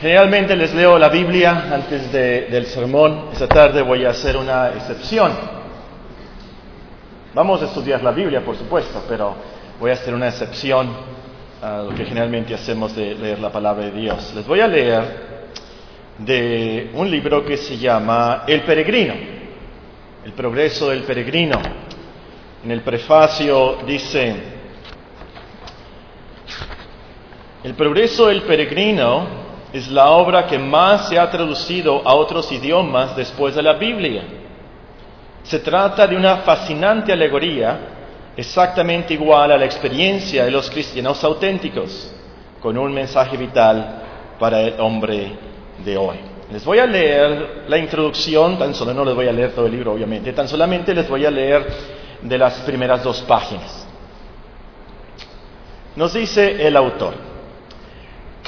Generalmente les leo la Biblia antes del sermón. Esta tarde voy a hacer una excepción. Vamos a estudiar la Biblia, por supuesto, pero voy a hacer una excepción a lo que generalmente hacemos de leer la palabra de Dios. Les voy a leer de un libro que se llama El Peregrino, El Progreso del Peregrino. En el prefacio dice, El Progreso del Peregrino es la obra que más se ha traducido a otros idiomas después de la Biblia. Se trata de una fascinante alegoría exactamente igual a la experiencia de los cristianos auténticos, con un mensaje vital para el hombre de hoy. Les voy a leer la introducción, tan solo no les voy a leer todo el libro, obviamente, tan solamente les voy a leer de las primeras dos páginas. Nos dice el autor,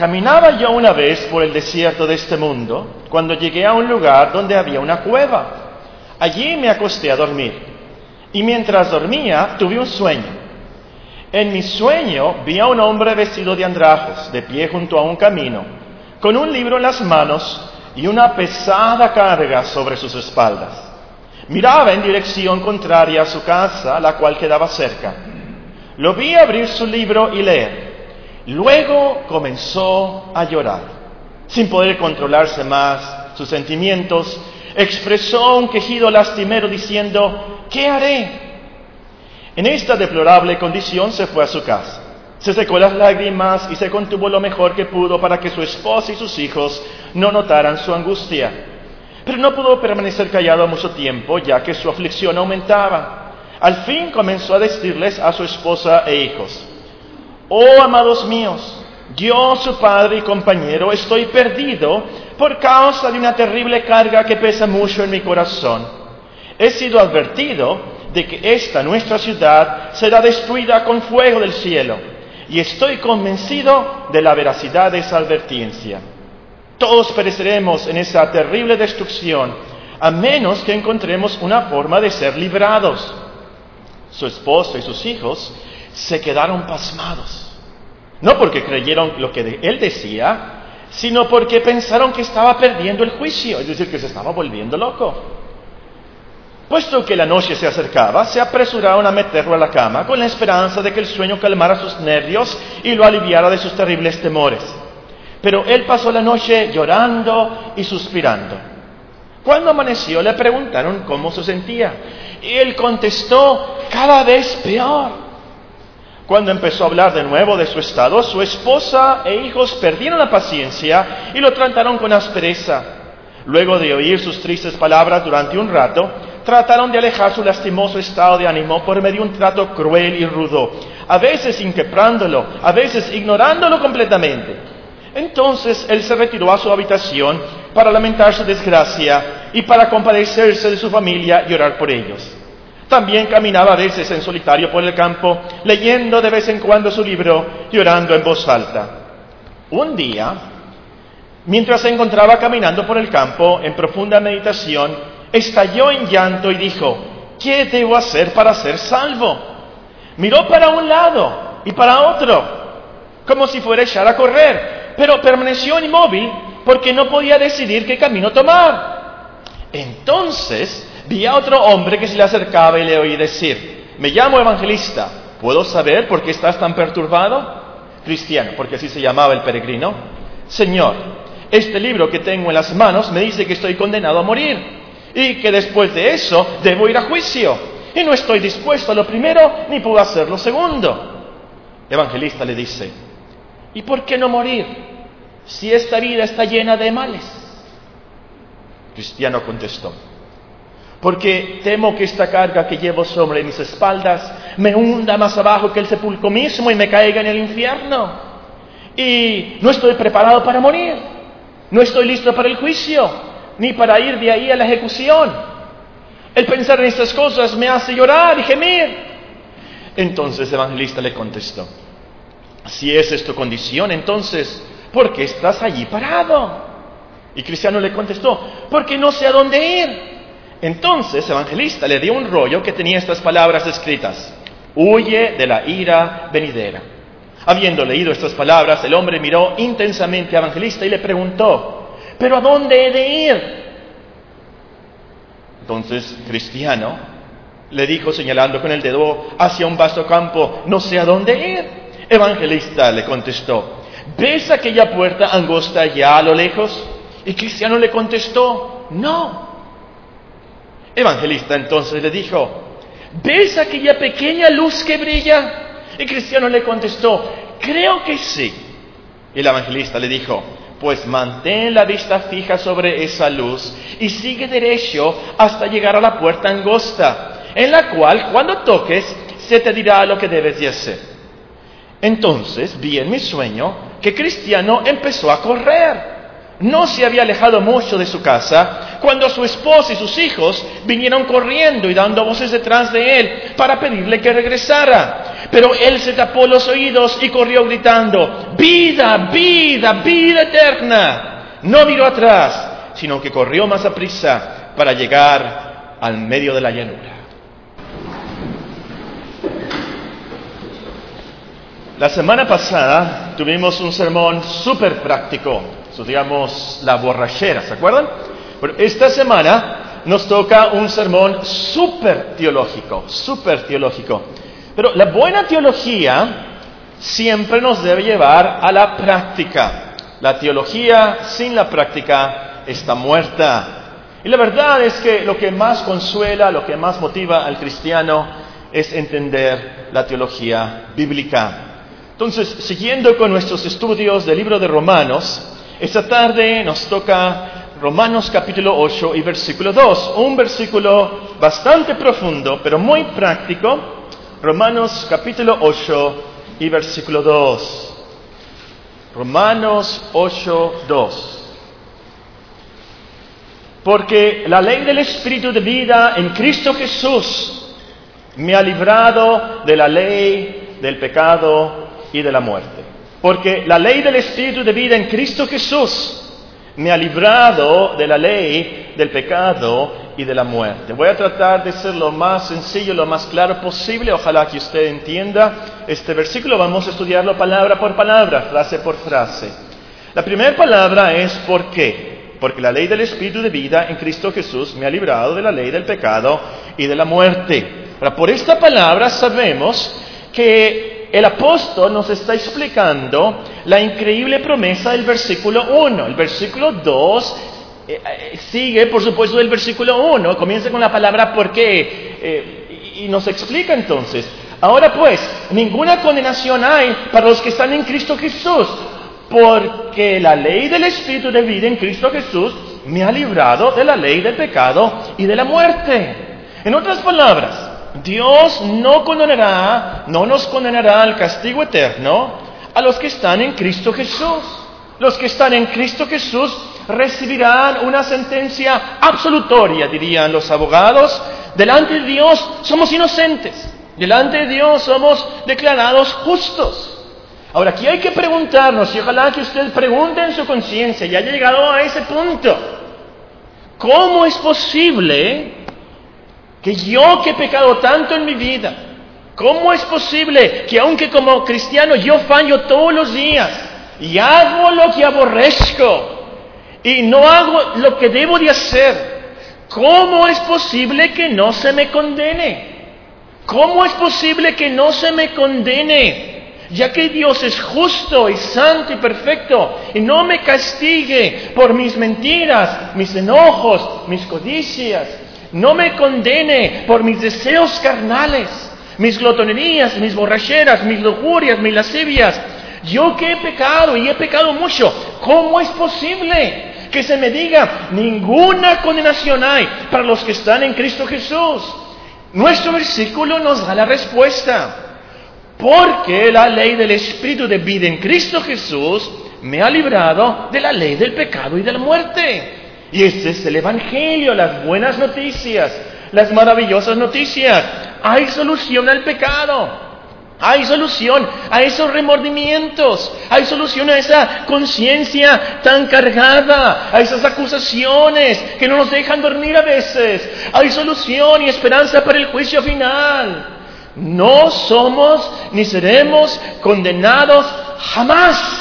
caminaba yo una vez por el desierto de este mundo cuando llegué a un lugar donde había una cueva. Allí me acosté a dormir y mientras dormía tuve un sueño. En mi sueño vi a un hombre vestido de andrajos, de pie junto a un camino con un libro en las manos y una pesada carga sobre sus espaldas. Miraba en dirección contraria a su casa, la cual quedaba cerca. Lo vi abrir su libro y leer. Luego comenzó a llorar. Sin poder controlarse más sus sentimientos, expresó un quejido lastimero diciendo, ¿qué haré? En esta deplorable condición se fue a su casa. Se secó las lágrimas y se contuvo lo mejor que pudo para que su esposa y sus hijos no notaran su angustia. Pero no pudo permanecer callado mucho tiempo, ya que su aflicción aumentaba. Al fin comenzó a decirles a su esposa e hijos, Oh amados míos, yo, su padre y compañero, estoy perdido por causa de una terrible carga que pesa mucho en mi corazón. He sido advertido de que esta nuestra ciudad será destruida con fuego del cielo y estoy convencido de la veracidad de esa advertencia. Todos pereceremos en esa terrible destrucción, a menos que encontremos una forma de ser librados. Su esposo y sus hijos se quedaron pasmados, no porque creyeron lo que él decía, sino porque pensaron que estaba perdiendo el juicio, es decir, que se estaba volviendo loco. Puesto que la noche se acercaba, se apresuraron a meterlo a la cama con la esperanza de que el sueño calmara sus nervios y lo aliviara de sus terribles temores. Pero él pasó la noche llorando y suspirando. Cuando amaneció le preguntaron cómo se sentía y él contestó cada vez peor. Cuando empezó a hablar de nuevo de su estado, su esposa e hijos perdieron la paciencia y lo trataron con aspereza. Luego de oír sus tristes palabras durante un rato, trataron de alejar su lastimoso estado de ánimo por medio de un trato cruel y rudo, a veces inquebrándolo, a veces ignorándolo completamente. Entonces él se retiró a su habitación para lamentar su desgracia y para compadecerse de su familia y orar por ellos. También caminaba a veces en solitario por el campo, leyendo de vez en cuando su libro y orando en voz alta. Un día, mientras se encontraba caminando por el campo en profunda meditación, estalló en llanto y dijo, ¿qué debo hacer para ser salvo? Miró para un lado y para otro, como si fuera a echar a correr, pero permaneció inmóvil porque no podía decidir qué camino tomar. Entonces vi a otro hombre que se le acercaba y le oí decir, me llamo evangelista, ¿puedo saber por qué estás tan perturbado? Cristiano, porque así se llamaba el peregrino. Señor, este libro que tengo en las manos me dice que estoy condenado a morir y que después de eso debo ir a juicio. Y no estoy dispuesto a lo primero ni puedo hacer lo segundo. evangelista le dice, ¿y por qué no morir si esta vida está llena de males? Cristiano contestó, porque temo que esta carga que llevo sobre mis espaldas me hunda más abajo que el sepulcro mismo y me caiga en el infierno. Y no estoy preparado para morir, no estoy listo para el juicio, ni para ir de ahí a la ejecución. El pensar en estas cosas me hace llorar y gemir. Entonces el evangelista le contestó, si esa es tu condición, entonces, ¿por qué estás allí parado? Y Cristiano le contestó, porque no sé a dónde ir. Entonces el evangelista le dio un rollo que tenía estas palabras escritas, huye de la ira venidera. Habiendo leído estas palabras, el hombre miró intensamente a Evangelista y le preguntó, ¿pero a dónde he de ir? Entonces, cristiano le dijo señalando con el dedo hacia un vasto campo, no sé a dónde ir. Evangelista le contestó, ¿ves aquella puerta angosta allá a lo lejos? Y cristiano le contestó, no. Evangelista entonces le dijo, ¿ves aquella pequeña luz que brilla? Y cristiano le contestó, creo que sí. Y el evangelista le dijo, pues mantén la vista fija sobre esa luz y sigue derecho hasta llegar a la puerta angosta, en la cual cuando toques se te dirá lo que debes de hacer. Entonces vi en mi sueño que Cristiano empezó a correr no se había alejado mucho de su casa cuando su esposa y sus hijos vinieron corriendo y dando voces detrás de él para pedirle que regresara. Pero él se tapó los oídos y corrió gritando, vida, vida, vida eterna. No miró atrás, sino que corrió más a prisa para llegar al medio de la llanura. La semana pasada tuvimos un sermón súper práctico estudiamos la borrachera, ¿se acuerdan? Pero esta semana nos toca un sermón súper teológico, súper teológico. Pero la buena teología siempre nos debe llevar a la práctica. La teología sin la práctica está muerta. Y la verdad es que lo que más consuela, lo que más motiva al cristiano es entender la teología bíblica. Entonces, siguiendo con nuestros estudios del libro de Romanos, esta tarde nos toca Romanos capítulo 8 y versículo 2, un versículo bastante profundo, pero muy práctico. Romanos capítulo 8 y versículo 2. Romanos 8, 2. Porque la ley del Espíritu de vida en Cristo Jesús me ha librado de la ley del pecado y de la muerte. Porque la ley del Espíritu de vida en Cristo Jesús me ha librado de la ley del pecado y de la muerte. Voy a tratar de ser lo más sencillo, lo más claro posible. Ojalá que usted entienda este versículo. Vamos a estudiarlo palabra por palabra, frase por frase. La primera palabra es ¿por qué? Porque la ley del Espíritu de vida en Cristo Jesús me ha librado de la ley del pecado y de la muerte. Ahora, por esta palabra sabemos que el apóstol nos está explicando la increíble promesa del versículo 1. El versículo 2 eh, eh, sigue, por supuesto, del versículo 1, comienza con la palabra por qué eh, y nos explica entonces. Ahora pues, ninguna condenación hay para los que están en Cristo Jesús, porque la ley del Espíritu de vida en Cristo Jesús me ha librado de la ley del pecado y de la muerte. En otras palabras, Dios no condenará, no nos condenará al castigo eterno a los que están en Cristo Jesús. Los que están en Cristo Jesús recibirán una sentencia absolutoria, dirían los abogados. Delante de Dios somos inocentes. Delante de Dios somos declarados justos. Ahora, aquí hay que preguntarnos, y ojalá que usted pregunte en su conciencia, y haya llegado a ese punto, ¿cómo es posible que yo que he pecado tanto en mi vida, ¿cómo es posible que aunque como cristiano yo fallo todos los días y hago lo que aborrezco y no hago lo que debo de hacer, ¿cómo es posible que no se me condene? ¿Cómo es posible que no se me condene? ya que Dios es justo y santo y perfecto y no me castigue por mis mentiras, mis enojos, mis codicias, no me condene por mis deseos carnales, mis glotonerías, mis borracheras, mis lujurias, mis lascivias. Yo que he pecado y he pecado mucho, ¿cómo es posible que se me diga ninguna condenación hay para los que están en Cristo Jesús? Nuestro versículo nos da la respuesta. Porque la ley del Espíritu de vida en Cristo Jesús me ha librado de la ley del pecado y de la muerte. Y este es el Evangelio, las buenas noticias, las maravillosas noticias. Hay solución al pecado. Hay solución a esos remordimientos, hay solución a esa conciencia tan cargada, a esas acusaciones que no nos dejan dormir a veces. Hay solución y esperanza para el juicio final. No somos ni seremos condenados jamás.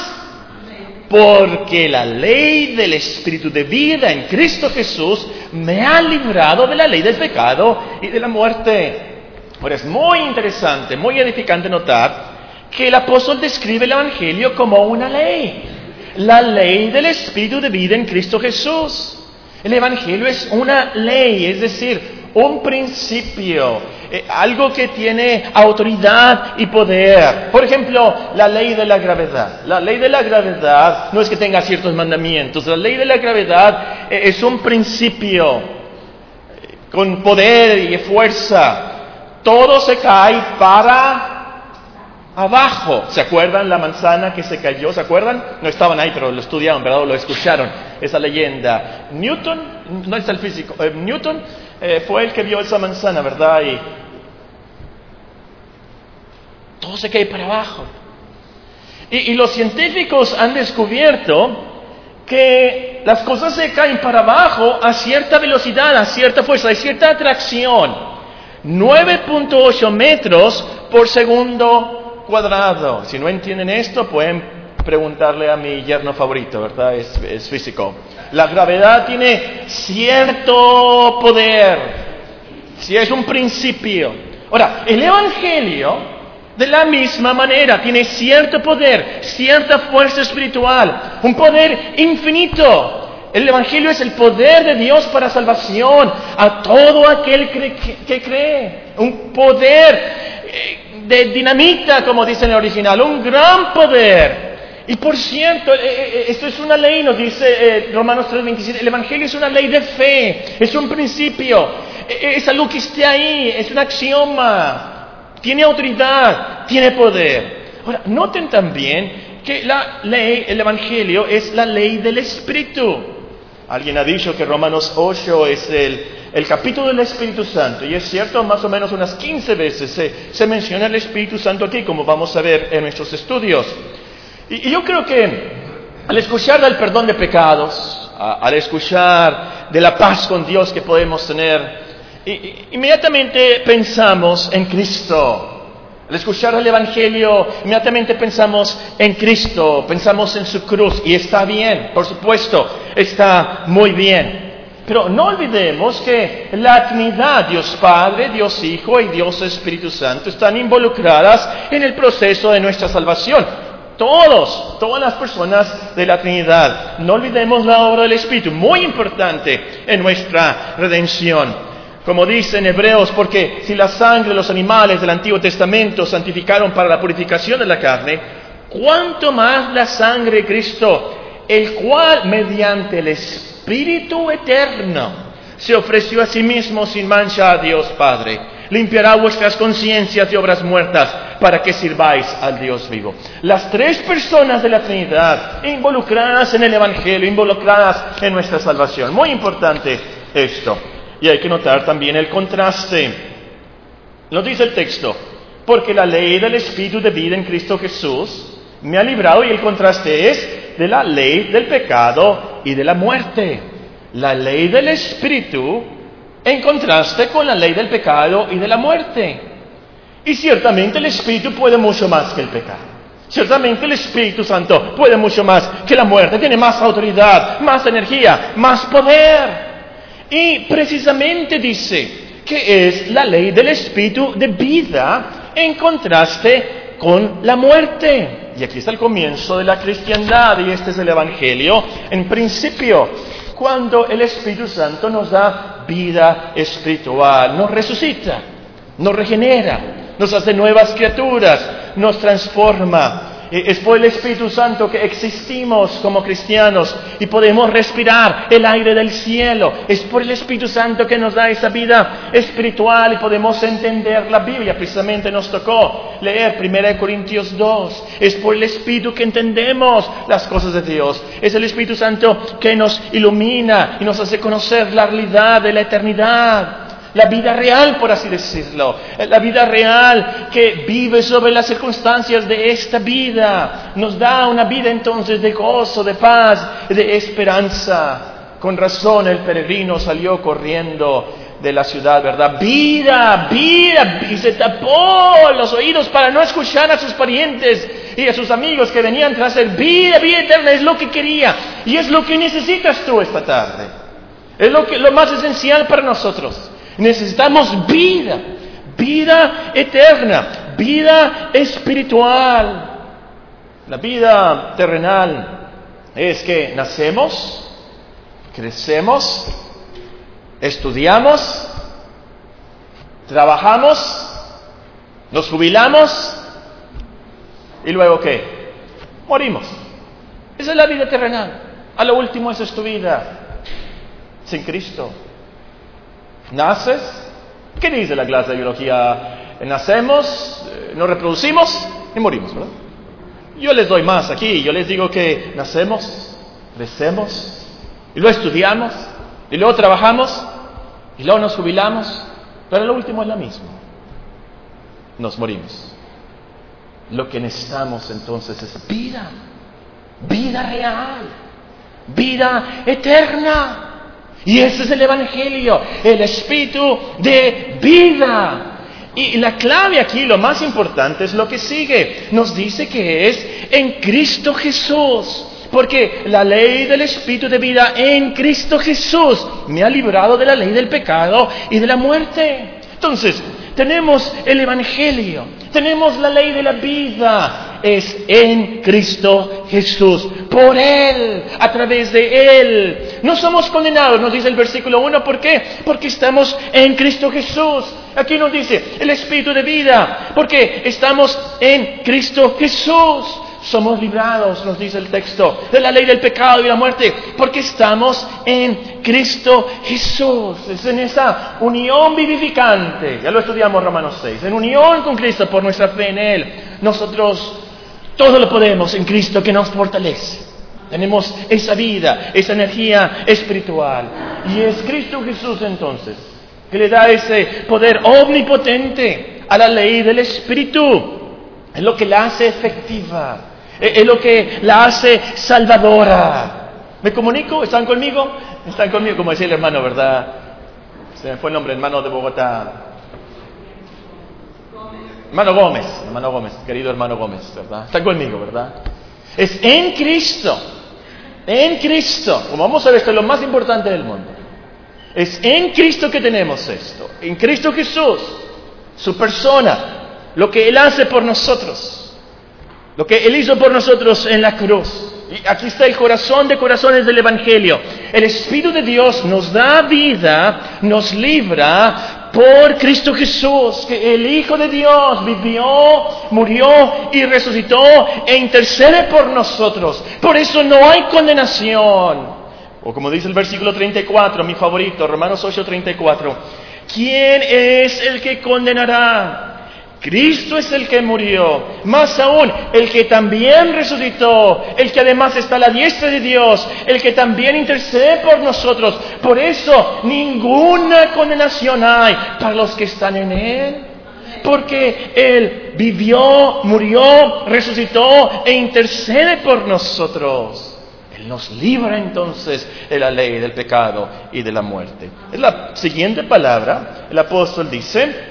Porque la ley del Espíritu de vida en Cristo Jesús me ha librado de la ley del pecado y de la muerte. Ahora es muy interesante, muy edificante notar que el apóstol describe el Evangelio como una ley. La ley del Espíritu de vida en Cristo Jesús. El Evangelio es una ley, es decir, un principio, eh, algo que tiene autoridad y poder. Por ejemplo, la ley de la gravedad. La ley de la gravedad no es que tenga ciertos mandamientos, la ley de la gravedad eh, es un principio eh, con poder y fuerza. Todo se cae para abajo. ¿Se acuerdan la manzana que se cayó? ¿Se acuerdan? No estaban ahí, pero lo estudiaron, ¿verdad? lo escucharon, esa leyenda. Newton, no es el físico, Newton eh, fue el que vio esa manzana, ¿verdad? Y todo se cae para abajo. Y, y los científicos han descubierto que las cosas se caen para abajo a cierta velocidad, a cierta fuerza, a cierta atracción. 9.8 metros por segundo cuadrado. Si no entienden esto, pueden preguntarle a mi yerno favorito, ¿verdad? Es, físico. La gravedad tiene cierto poder, si es un principio. Ahora, el Evangelio, de la misma manera, tiene cierto poder, cierta fuerza espiritual, un poder infinito. El Evangelio es el poder de Dios para salvación a todo aquel que, cree. Un poder eh, de dinamita, como dice en el original, un gran poder y por cierto, eh, eh, eh, esto es una ley, nos dice Romanos 3:27, el Evangelio es una ley de fe, es un principio, es algo que esté ahí, es un axioma, tiene autoridad, tiene poder. Ahora, noten también que la ley, el Evangelio es la ley del Espíritu. Alguien ha dicho que Romanos 8 es el, el capítulo del Espíritu Santo, y es cierto, más o menos unas 15 veces se menciona el Espíritu Santo aquí, como vamos a ver en nuestros estudios. Y, yo creo que al escuchar del perdón de pecados, al escuchar de la paz con Dios que podemos tener, inmediatamente pensamos en Cristo. Al escuchar el Evangelio, inmediatamente pensamos en Cristo, pensamos en su cruz, y está bien, por supuesto, está muy bien. Pero no olvidemos que la Trinidad, Dios Padre, Dios Hijo y Dios Espíritu Santo, están involucradas en el proceso de nuestra salvación. Todos, todas las personas de la Trinidad. No olvidemos la obra del Espíritu, muy importante en nuestra redención. Como dice en Hebreos, porque si la sangre de los animales del Antiguo Testamento santificaron para la purificación de la carne, cuánto más la sangre de Cristo, el cual mediante el Espíritu eterno se ofreció a sí mismo sin mancha a Dios Padre, limpiará vuestras conciencias de obras muertas para que sirváis al Dios vivo. Las tres personas de la Trinidad involucradas en el Evangelio, involucradas en nuestra salvación. Muy importante esto. Y hay que notar también el contraste. Lo dice el texto, porque la ley del Espíritu de vida en Cristo Jesús me ha librado y el contraste es de la ley del pecado y de la muerte. La ley del Espíritu en contraste con la ley del pecado y de la muerte. Y ciertamente el Espíritu puede mucho más que el pecado. Ciertamente el Espíritu Santo puede mucho más que la muerte. Tiene más autoridad, más energía, más poder. Y precisamente dice que es la ley del Espíritu de vida en contraste con la muerte. Y aquí está el comienzo de la cristiandad y este es el Evangelio. En principio, cuando el Espíritu Santo nos da vida espiritual, nos resucita, nos regenera, nos hace nuevas criaturas, nos transforma. Es por el Espíritu Santo que existimos como cristianos y podemos respirar el aire del cielo. Es por el Espíritu Santo que nos da esa vida espiritual y podemos entender la Biblia. Precisamente nos tocó leer 1 Corintios 2. Es por el Espíritu que entendemos las cosas de Dios. Es el Espíritu Santo que nos ilumina y nos hace conocer la realidad de la eternidad la vida real, por así decirlo, la vida real que vive sobre las circunstancias de esta vida, nos da una vida entonces de gozo, de paz, de esperanza. Con razón el peregrino salió corriendo de la ciudad, ¿verdad? Vida, vida, y se tapó los oídos para no escuchar a sus parientes y a sus amigos que venían tras él. Vida, vida eterna, es lo que quería y es lo que necesitas tú esta tarde. Es lo, que, lo más esencial para nosotros. Necesitamos vida, vida eterna, vida espiritual. La vida terrenal es que nacemos, crecemos, estudiamos, trabajamos, nos jubilamos y luego qué? Morimos. Esa es la vida terrenal. A lo último esa es tu vida sin Cristo. Naces. ¿Qué dice la clase de biología? Nacemos, eh, nos reproducimos y morimos, ¿verdad? Yo les doy más aquí. Yo les digo que nacemos, crecemos y luego estudiamos y luego trabajamos y luego nos jubilamos, pero lo último es lo mismo. Nos morimos. Lo que necesitamos entonces es vida, vida real, vida eterna. Y ese es el Evangelio, el espíritu de vida. Y la clave aquí, lo más importante, es lo que sigue. Nos dice que es en Cristo Jesús. Porque la ley del Espíritu de vida en Cristo Jesús me ha librado de la ley del pecado y de la muerte. Entonces, tenemos el Evangelio, tenemos la ley de la vida, es en Cristo Jesús, por Él, a través de Él. No somos condenados, nos dice el versículo 1, ¿por qué? Porque estamos en Cristo Jesús. Aquí nos dice el Espíritu de vida, porque estamos en Cristo Jesús somos librados, nos dice el texto, de la ley del pecado y la muerte, porque estamos en Cristo Jesús. Es en esa unión vivificante, ya lo estudiamos Romanos 6, en unión con Cristo por nuestra fe en Él. Nosotros todo lo podemos en Cristo que nos fortalece. Tenemos esa vida, esa energía espiritual. Y es Cristo Jesús entonces que le da ese poder omnipotente a la ley del Espíritu. Es lo que la hace efectiva es lo que la hace salvadora. ¿Me comunico? ¿Están conmigo? Están conmigo, como decía el hermano, ¿verdad? Se me fue el nombre, hermano de Bogotá. Hermano Gómez, hermano Gómez, querido hermano Gómez, ¿verdad? Están conmigo, ¿verdad? Es en Cristo, en Cristo, como vamos a ver, esto es lo más importante del mundo. Es en Cristo que tenemos esto, en Cristo Jesús, su persona, lo que Él hace por nosotros. Lo que Él hizo por nosotros en la cruz. Y aquí está el corazón de corazones del Evangelio. El Espíritu de Dios nos da vida, nos libra por Cristo Jesús, que el Hijo de Dios vivió, murió y resucitó e intercede por nosotros. Por eso no hay condenación. O como dice el versículo 34, mi favorito, Romanos 8, 34. ¿Quién es el que condenará? Cristo es el que murió, más aún el que también resucitó, el que además está a la diestra de Dios, el que también intercede por nosotros. Por eso ninguna condenación hay para los que están en Él. Porque Él vivió, murió, resucitó e intercede por nosotros. Él nos libra entonces de la ley del pecado y de la muerte. Es la siguiente palabra. El apóstol dice,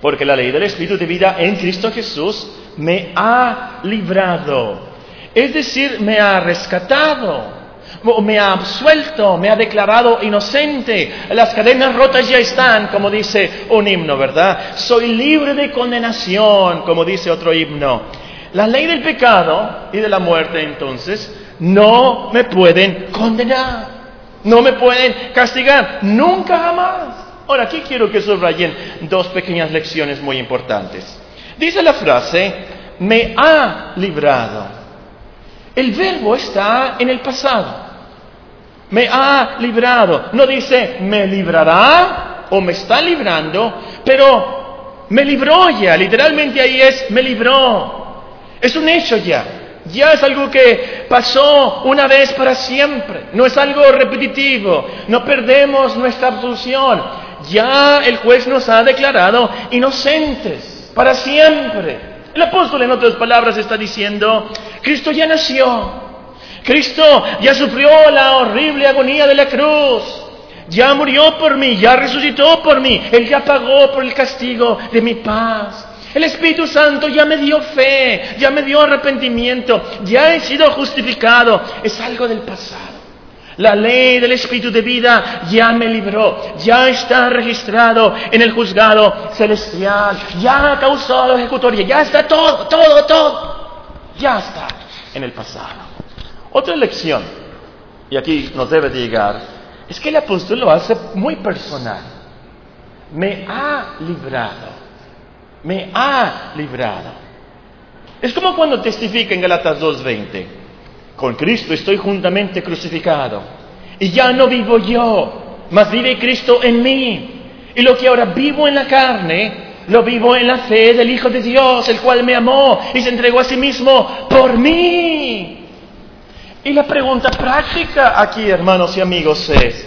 porque la ley del Espíritu de vida en Cristo Jesús me ha librado. Es decir, me ha rescatado, me ha absuelto, me ha declarado inocente. Las cadenas rotas ya están, como dice un himno, ¿verdad? Soy libre de condenación, como dice otro himno. La ley del pecado y de la muerte, entonces, no me pueden condenar, no me pueden castigar, nunca jamás. Ahora, aquí quiero que subrayen dos pequeñas lecciones muy importantes. Dice la frase, me ha librado. El verbo está en el pasado. Me ha librado. No dice, me librará o me está librando, pero me libró ya. Literalmente ahí es, me libró. Es un hecho ya. Ya es algo que pasó una vez para siempre. No es algo repetitivo. No perdemos nuestra absolución ya el juez nos ha declarado inocentes para siempre. El apóstol en otras palabras está diciendo, Cristo ya nació, Cristo ya sufrió la horrible agonía de la cruz, Ya murió por mí, ya resucitó por mí. Él ya pagó por el castigo de mi paz. El Espíritu Santo ya me dio fe, ya me dio arrepentimiento, ya he sido justificado. Es algo del pasado. La ley del Espíritu de vida ya me libró, ya está registrado en el juzgado celestial, ya ha causado ejecutoria, ya está todo, todo, todo. Ya está en el pasado. Otra lección, y aquí nos debe llegar, es que el apóstol lo hace muy personal. Me ha librado, me ha librado. Es como cuando testifica en Galatas 2.20, con Cristo estoy juntamente crucificado, y ya no vivo yo, mas vive Cristo en mí. Y lo que ahora vivo en la carne, lo vivo en la fe del Hijo de Dios, el cual me amó y se entregó a sí mismo por mí. Y la pregunta práctica aquí, hermanos y amigos, es,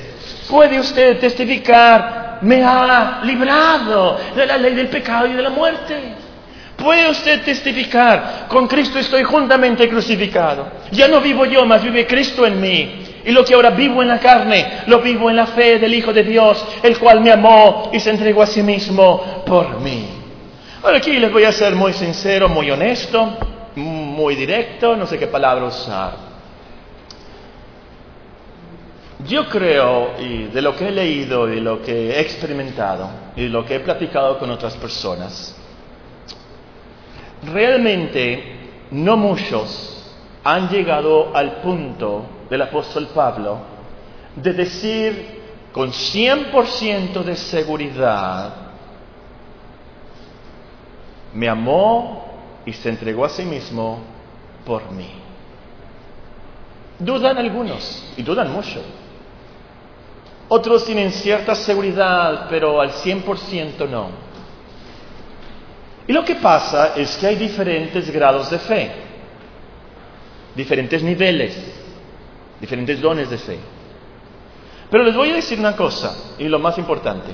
¿puede usted testificar, me ha librado de la ley del pecado y de la muerte? ¿Puede usted testificar, con Cristo estoy juntamente crucificado? Ya no vivo yo, mas vive Cristo en mí. Y lo que ahora vivo en la carne, lo vivo en la fe del Hijo de Dios, el cual me amó y se entregó a sí mismo por mí. Ahora aquí les voy a ser muy sincero, muy honesto, muy directo, no sé qué palabra usar. Yo creo, y de lo que he leído y lo que he experimentado y lo que he platicado con otras personas, realmente no muchos han llegado al punto del apóstol Pablo de decir con 100% de seguridad, me amó y se entregó a sí mismo por mí. Dudan algunos y dudan mucho. Otros tienen cierta seguridad, pero al 100% no. Y lo que pasa es que hay diferentes grados de fe, diferentes niveles, diferentes dones de fe. Pero les voy a decir una cosa, y lo más importante.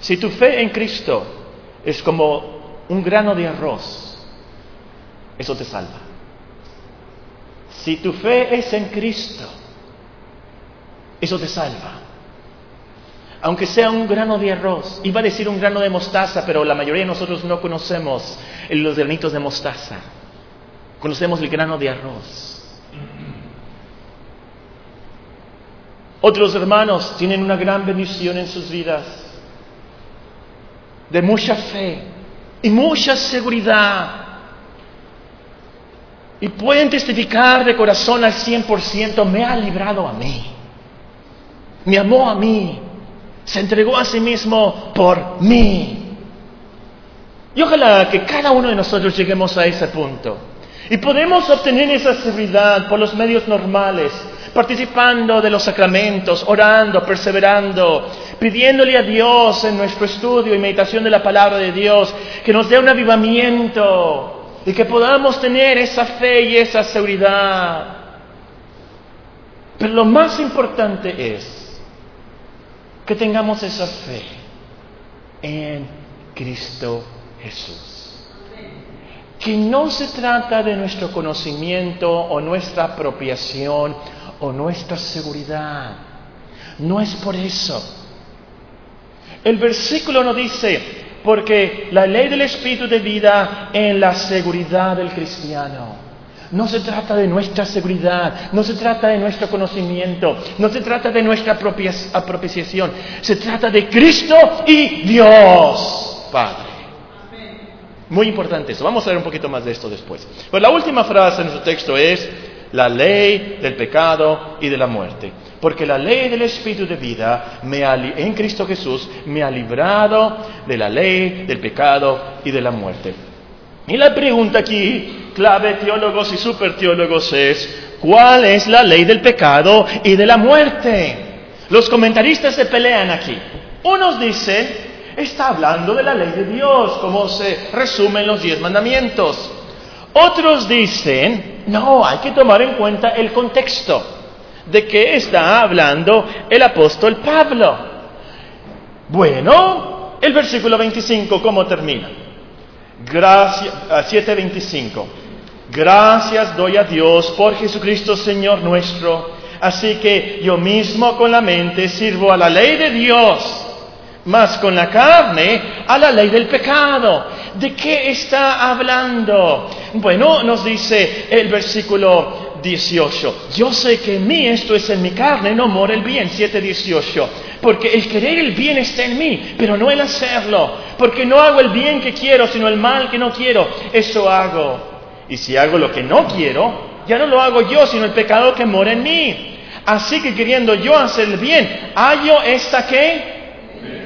Si tu fe en Cristo es como un grano de arroz, eso te salva. Si tu fe es en Cristo, eso te salva aunque sea un grano de arroz. Iba a decir un grano de mostaza, pero la mayoría de nosotros no conocemos los granitos de mostaza. Conocemos el grano de arroz. Otros hermanos tienen una gran bendición en sus vidas, de mucha fe y mucha seguridad. Y pueden testificar de corazón al 100%, me ha librado a mí, me amó a mí, se entregó a sí mismo por mí. Y ojalá que cada uno de nosotros lleguemos a ese punto. Y podemos obtener esa seguridad por los medios normales, participando de los sacramentos, orando, perseverando, pidiéndole a Dios en nuestro estudio y meditación de la palabra de Dios que nos dé un avivamiento y que podamos tener esa fe y esa seguridad. Pero lo más importante es que tengamos esa fe en Cristo Jesús. Que no se trata de nuestro conocimiento o nuestra apropiación o nuestra seguridad. No es por eso. El versículo no dice, porque la ley del Espíritu de vida en la seguridad del cristiano. No se trata de nuestra seguridad, no se trata de nuestro conocimiento, no se trata de nuestra apropiación, se trata de Cristo y Dios Padre. Muy importante eso. Vamos a ver un poquito más de esto después. Pero la última frase en nuestro texto es la ley del pecado y de la muerte. Porque la ley del Espíritu de vida en Cristo Jesús me ha librado de la ley del pecado y de la muerte. Y la pregunta aquí, clave teólogos y superteólogos, es, ¿cuál es la ley del pecado y de la muerte? Los comentaristas se pelean aquí. Unos dicen, está hablando de la ley de Dios, como se resumen los diez mandamientos. Otros dicen, no, hay que tomar en cuenta el contexto de qué está hablando el apóstol Pablo. Bueno, el versículo 25, ¿cómo termina? Gracias, 7:25. Gracias doy a Dios por Jesucristo Señor nuestro, Así que yo mismo con la mente sirvo a la ley de Dios, más con la carne a la ley del pecado. ¿De qué está hablando? Bueno, nos dice el versículo 18. Yo sé que en mí esto es en mi carne, no mora el bien. 7.18. Porque el querer el bien está en mí, pero no el hacerlo. Porque no hago el bien que quiero, sino el mal que no quiero. Eso hago. Y si hago lo que no quiero, ya no lo hago yo, sino el pecado que mora en mí. Así que queriendo yo hacer el bien, hallo esta qué?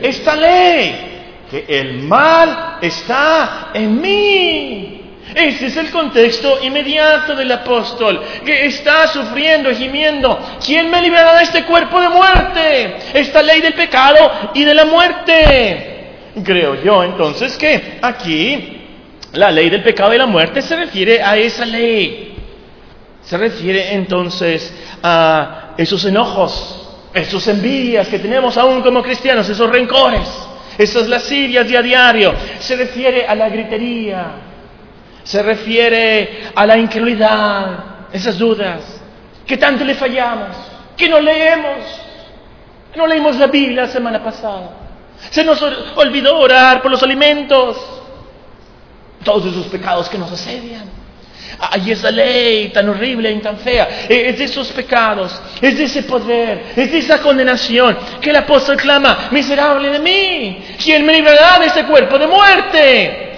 Esta ley. Que el mal está en mí. Ese es el contexto inmediato del apóstol, que está sufriendo gimiendo. ¿Quién me librará de este cuerpo de muerte? Esta ley del pecado y de la muerte. Creo yo entonces que aquí la ley del pecado y la muerte se refiere a esa ley. Se refiere entonces a esos enojos, esos envidias que tenemos aún como cristianos, esos rencores, esas lascivias de a diario. Se refiere a la gritería, se refiere a la incredulidad, esas dudas, que tanto le fallamos, que no leemos, no leímos la Biblia la semana pasada, se nos olvidó orar por los alimentos, todos esos pecados que nos asedian. Hay esa ley tan horrible y tan fea. E, es de esos pecados, es de ese poder, es de esa condenación que el apóstol clama, miserable de mí, ¿quién me librará de ese cuerpo de muerte?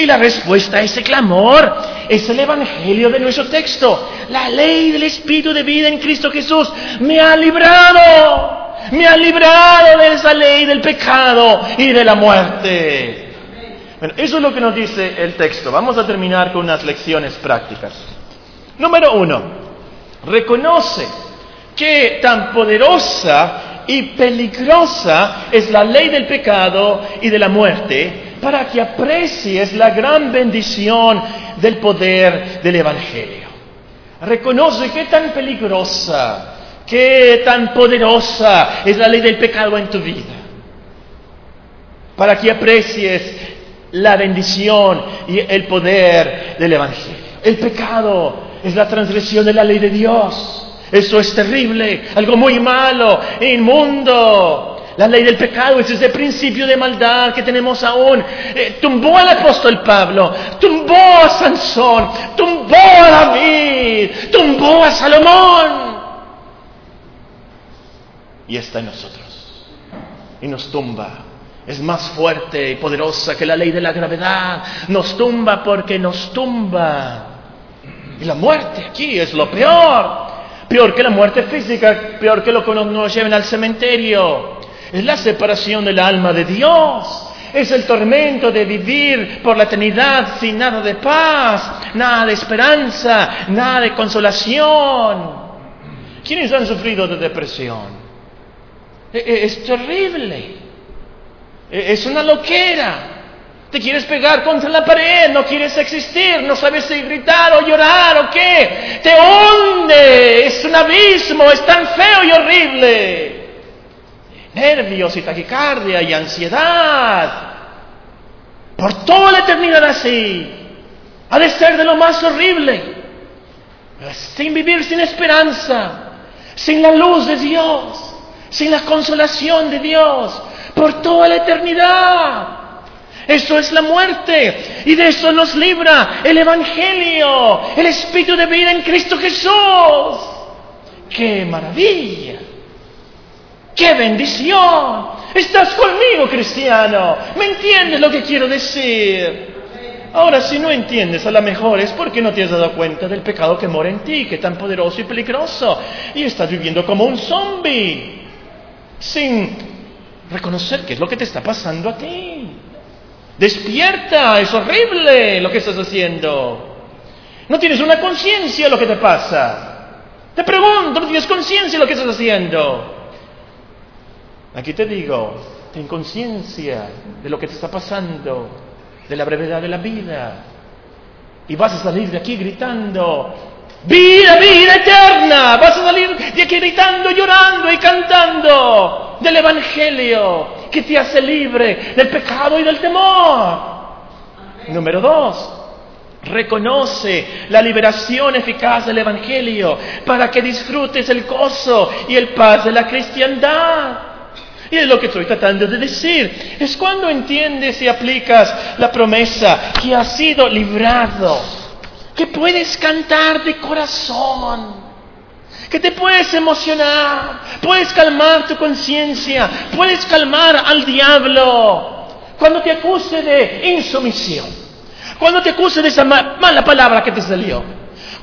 Y la respuesta a ese clamor es el Evangelio de nuestro texto. La ley del Espíritu de vida en Cristo Jesús me ha librado, me ha librado de esa ley del pecado y de la muerte. Bueno, eso es lo que nos dice el texto. Vamos a terminar con unas lecciones prácticas. Número uno, reconoce que tan poderosa y peligrosa es la ley del pecado y de la muerte para que aprecies la gran bendición del poder del Evangelio. Reconoce qué tan peligrosa, qué tan poderosa es la ley del pecado en tu vida. Para que aprecies la bendición y el poder del Evangelio. El pecado es la transgresión de la ley de Dios. Eso es terrible, algo muy malo, inmundo. La ley del pecado es ese principio de maldad que tenemos aún. Eh, tumbó al apóstol Pablo, tumbó a Sansón, tumbó a David, tumbó a Salomón. Y está en nosotros. Y nos tumba es más fuerte y poderosa que la ley de la gravedad. Nos tumba porque nos tumba. Y la muerte aquí es lo peor. Peor que la muerte física, peor que lo que nos lleven al cementerio. Es la separación del alma de Dios. Es el tormento de vivir por la eternidad sin nada de paz, nada de esperanza, nada de consolación. ¿Quiénes han sufrido de depresión? E, e, es terrible. E-, es una loquera. Te quieres pegar contra la pared, no quieres existir, no sabes si gritar o llorar o qué. Te hunde, es un abismo, es tan feo y horrible. Nervios y taquicardia y ansiedad. Por toda la eternidad así. Ha de ser de lo más horrible. Sin vivir sin esperanza, sin la luz de Dios, sin la consolación de Dios, por toda la eternidad. Eso es la muerte. Y de eso nos libra el Evangelio, el Espíritu de vida en Cristo Jesús. ¡Qué maravilla! ¡Qué bendición! Estás conmigo, cristiano. ¿Me entiendes lo que quiero decir? Ahora, si no entiendes, a lo mejor es porque no te has dado cuenta del pecado que mora en ti, que es tan poderoso y peligroso, y estás viviendo como un zombie, sin reconocer qué es lo que te está pasando a ti. Despierta, es horrible lo que estás haciendo. No tienes una conciencia de lo que te pasa. Te pregunto, no tienes conciencia de lo que estás haciendo. Aquí te digo, ten conciencia de lo que te está pasando, de la brevedad de la vida. Y vas a salir de aquí gritando, vida, vida eterna. Vas a salir de aquí gritando, llorando y cantando del Evangelio que te hace libre del pecado y del temor. Número dos, Reconoce la liberación eficaz del Evangelio para que disfrutes el gozo y el paz de la cristiandad. Y es lo que estoy tratando de decir. Es cuando entiendes y aplicas la promesa que has sido librado, que puedes cantar de corazón, que te puedes emocionar, puedes calmar tu conciencia, puedes calmar al diablo cuando te acuse de insumisión cuando te acuse de esa mala palabra que te salió.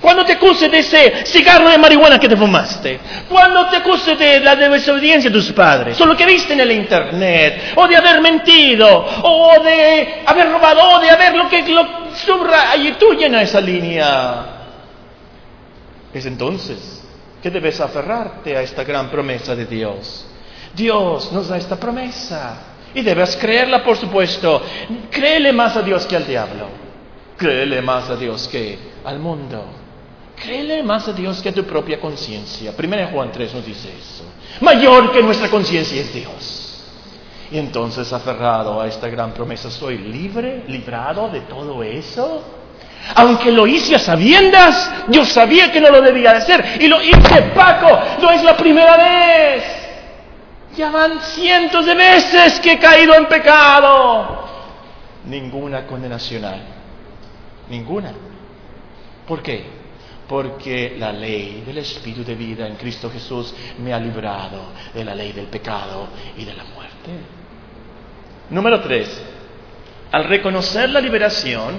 Cuando te acuse de ese cigarro de marihuana que te fumaste. Cuando te acuse de la desobediencia de tus padres. O lo que viste en el internet. O de haber mentido. O de haber robado. O de haber lo que lo subra. Y tú llena esa línea. Es entonces que debes aferrarte a esta gran promesa de Dios. Dios nos da esta promesa. Y debes creerla, por supuesto. Créele más a Dios que al diablo. Créele más a Dios que al mundo. Créele más a Dios que a tu propia conciencia. Primera Juan 3 nos dice eso. Mayor que nuestra conciencia es Dios. Y entonces, aferrado a esta gran promesa, ¿soy libre, librado de todo eso? Aunque lo hice a sabiendas, yo sabía que no lo debía de hacer. Y lo hice, Paco, no es la primera vez. Ya van cientos de veces que he caído en pecado. Ninguna condenación hay. Ninguna. ¿Por qué? Porque la ley del Espíritu de vida en Cristo Jesús me ha librado de la ley del pecado y de la muerte. Número tres. Al reconocer la liberación,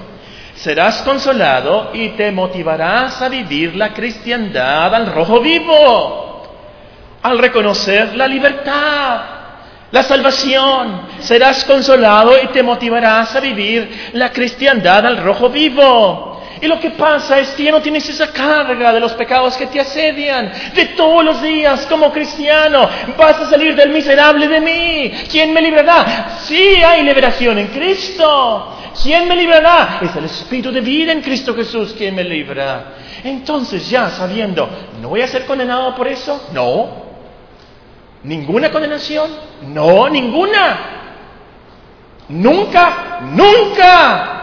serás consolado y te motivarás a vivir la cristiandad al rojo vivo. Al reconocer la libertad, la salvación. Serás consolado y te motivarás a vivir la cristiandad al rojo vivo. Y lo que pasa es que ya no tienes esa carga de los pecados que te asedian. De todos los días como cristiano vas a salir del miserable de mí. ¿Quién me librará? Sí, hay liberación en Cristo. ¿Quién me librará? Es el Espíritu de vida en Cristo Jesús quien me libra. Entonces ya sabiendo, ¿no voy a ser condenado por eso? No. ¿Ninguna condenación? No, ninguna. Nunca, nunca.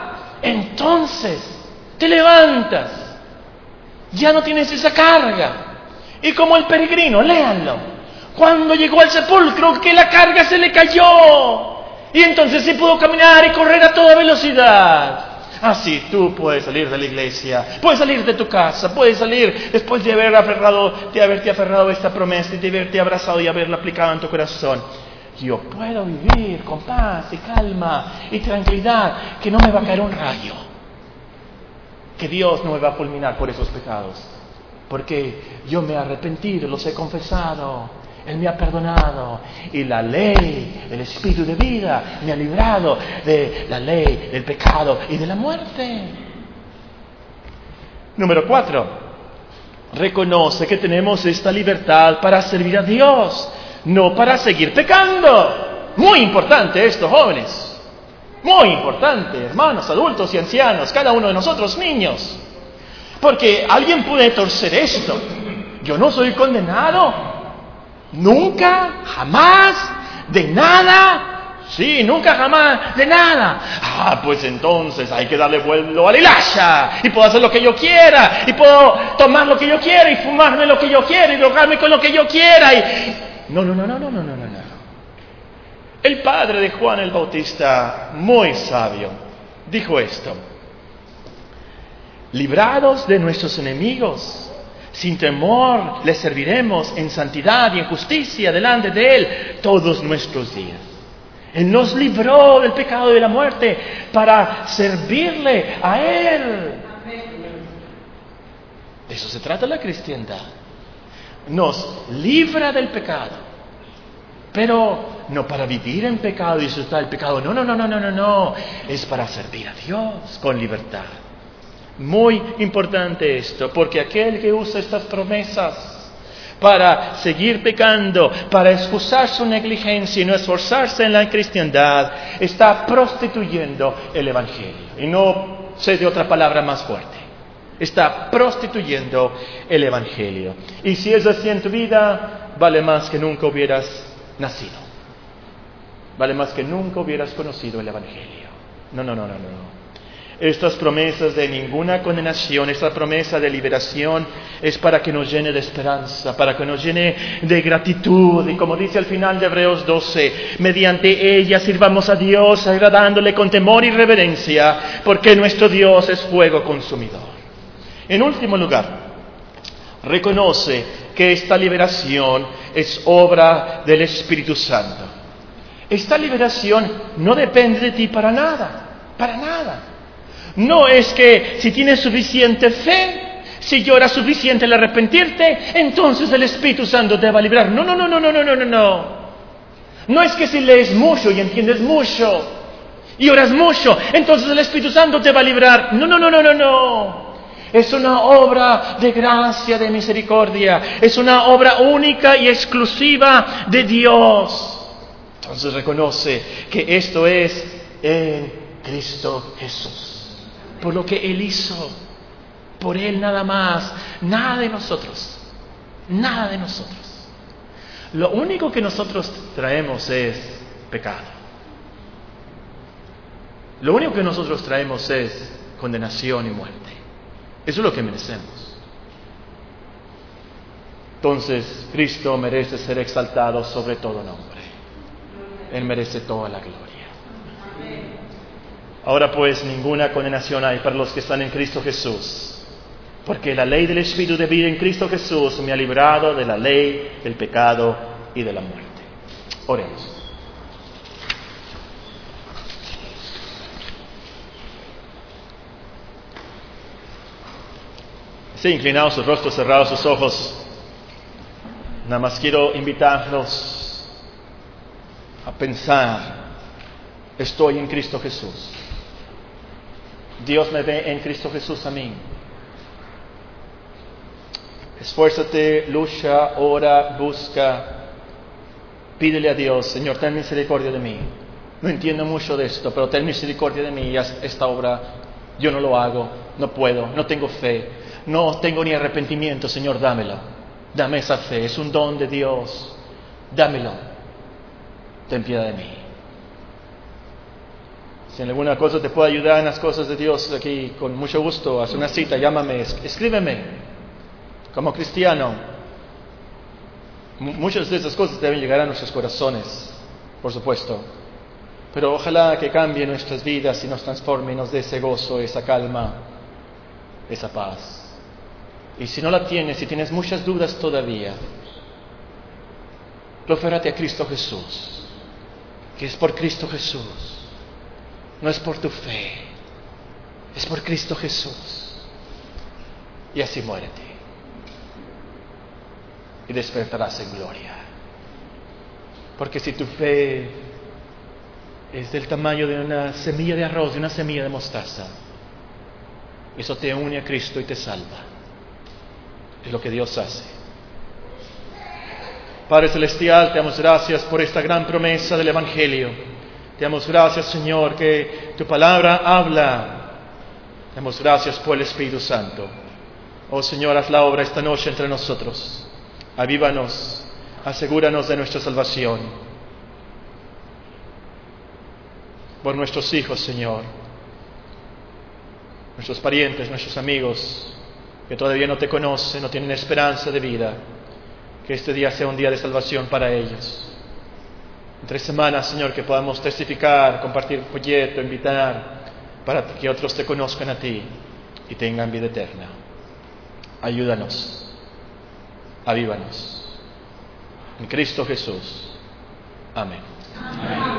Entonces, te levantas. Ya no tienes esa carga. Y como el peregrino, léanlo. Cuando llegó al sepulcro, que la carga se le cayó. Y entonces se pudo caminar y correr a toda velocidad. Así tú puedes salir de la iglesia, puedes salir de tu casa, puedes salir después de haber aferrado, de haberte aferrado a esta promesa y de haberte abrazado y haberla aplicado en tu corazón. Yo puedo vivir con paz y calma y tranquilidad, que no me va a caer un rayo, que Dios no me va a fulminar por esos pecados, porque yo me he arrepentido, los he confesado, él me ha perdonado y la ley, el espíritu de vida, me ha librado de la ley, del pecado y de la muerte. Número cuatro, reconoce que tenemos esta libertad para servir a Dios, no para seguir pecando. Muy importante esto, jóvenes. Muy importante, hermanos, adultos y ancianos, cada uno de nosotros niños. Porque alguien puede torcer esto. Yo no soy condenado Nunca, jamás, de nada. Sí, nunca, jamás, de nada. Ah, pues entonces hay que darle vuelo a la hilacha. Y puedo hacer lo que yo quiera. Y puedo tomar lo que yo quiera. Y fumarme lo que yo quiera. Y drogarme con lo que yo quiera. Y... No, no, no, no, no, no, no, no. El padre de Juan el Bautista, muy sabio, dijo esto. Librados de nuestros enemigos sin temor le serviremos en santidad y en justicia delante de Él todos nuestros días. Él nos libró del pecado y de la muerte para servirle a Él. Eso se trata la cristiandad. Nos libra del pecado, pero no para vivir en pecado y disfrutar del pecado. No, no, no, no, no, no, no. Es para servir a Dios con libertad. Muy importante esto, porque aquel que usa estas promesas para seguir pecando, para excusar su negligencia y no esforzarse en la cristiandad, está prostituyendo el Evangelio. Y no sé de otra palabra más fuerte. Está prostituyendo el Evangelio. Y si es así en tu vida, vale más que nunca hubieras nacido. Vale más que nunca hubieras conocido el Evangelio. No, no, no, no, no. Estas promesas de ninguna condenación, esta promesa de liberación es para que nos llene de esperanza, para que nos llene de gratitud. Y como dice al final de Hebreos 12, mediante ella sirvamos a Dios agradándole con temor y reverencia, porque nuestro Dios es fuego consumidor. En último lugar, reconoce que esta liberación es obra del Espíritu Santo. Esta liberación no depende de ti para nada, para nada. No es que si tienes suficiente fe, si lloras suficiente al arrepentirte, entonces el Espíritu Santo te va a librar. No, no, no, no, no, no, no, no, no. No es que si lees mucho y entiendes mucho y oras mucho, entonces el Espíritu Santo te va a librar. No, no, no, no, no, no. Es una obra de gracia, de misericordia. Es una obra única y exclusiva de Dios. Entonces reconoce que esto es en Cristo Jesús por lo que Él hizo, por Él nada más, nada de nosotros, nada de nosotros. Lo único que nosotros traemos es pecado. Lo único que nosotros traemos es condenación y muerte. Eso es lo que merecemos. Entonces, Cristo merece ser exaltado sobre todo nombre. Él merece toda la gloria. Ahora pues ninguna condenación hay para los que están en Cristo Jesús, porque la ley del Espíritu de vida en Cristo Jesús me ha librado de la ley, del pecado y de la muerte. Oremos. Sí, inclinados sus rostros, cerrados sus ojos. Nada más quiero invitarlos a pensar, estoy en Cristo Jesús. Dios me ve en Cristo Jesús a mí. Esfuérzate, lucha, ora, busca. Pídele a Dios, Señor, ten misericordia de mí. No entiendo mucho de esto, pero ten misericordia de mí. Esta obra yo no lo hago, no puedo, no tengo fe, no tengo ni arrepentimiento. Señor, dámelo. Dame esa fe, es un don de Dios. Dámelo. Ten piedad de mí. Si en alguna cosa te puedo ayudar en las cosas de Dios aquí, con mucho gusto, haz una cita, llámame, escríbeme. Como cristiano, muchas de esas cosas deben llegar a nuestros corazones, por supuesto. Pero ojalá que cambie nuestras vidas y nos transforme y nos dé ese gozo, esa calma, esa paz. Y si no la tienes, si tienes muchas dudas todavía, proférate a Cristo Jesús, que es por Cristo Jesús no es por tu fe, es por Cristo Jesús. Y así muérete. Y despertarás en gloria. Porque si tu fe es del tamaño de una semilla de arroz, de una semilla de mostaza, eso te une a Cristo y te salva. Es lo que Dios hace. Padre Celestial, te damos gracias por esta gran promesa del Evangelio te damos gracias, Señor, que tu palabra habla. Te damos gracias por el Espíritu Santo. Oh Señor, haz la obra esta noche entre nosotros. Avívanos, asegúranos de nuestra salvación. Por nuestros hijos, Señor. Nuestros parientes, nuestros amigos que todavía no te conocen, no tienen esperanza de vida. Que este día sea un día de salvación para ellos tres semanas, Señor, que podamos testificar, compartir folleto, invitar, para que otros te conozcan a ti y tengan vida eterna. Ayúdanos, avívanos. En Cristo Jesús. Amén. Amén.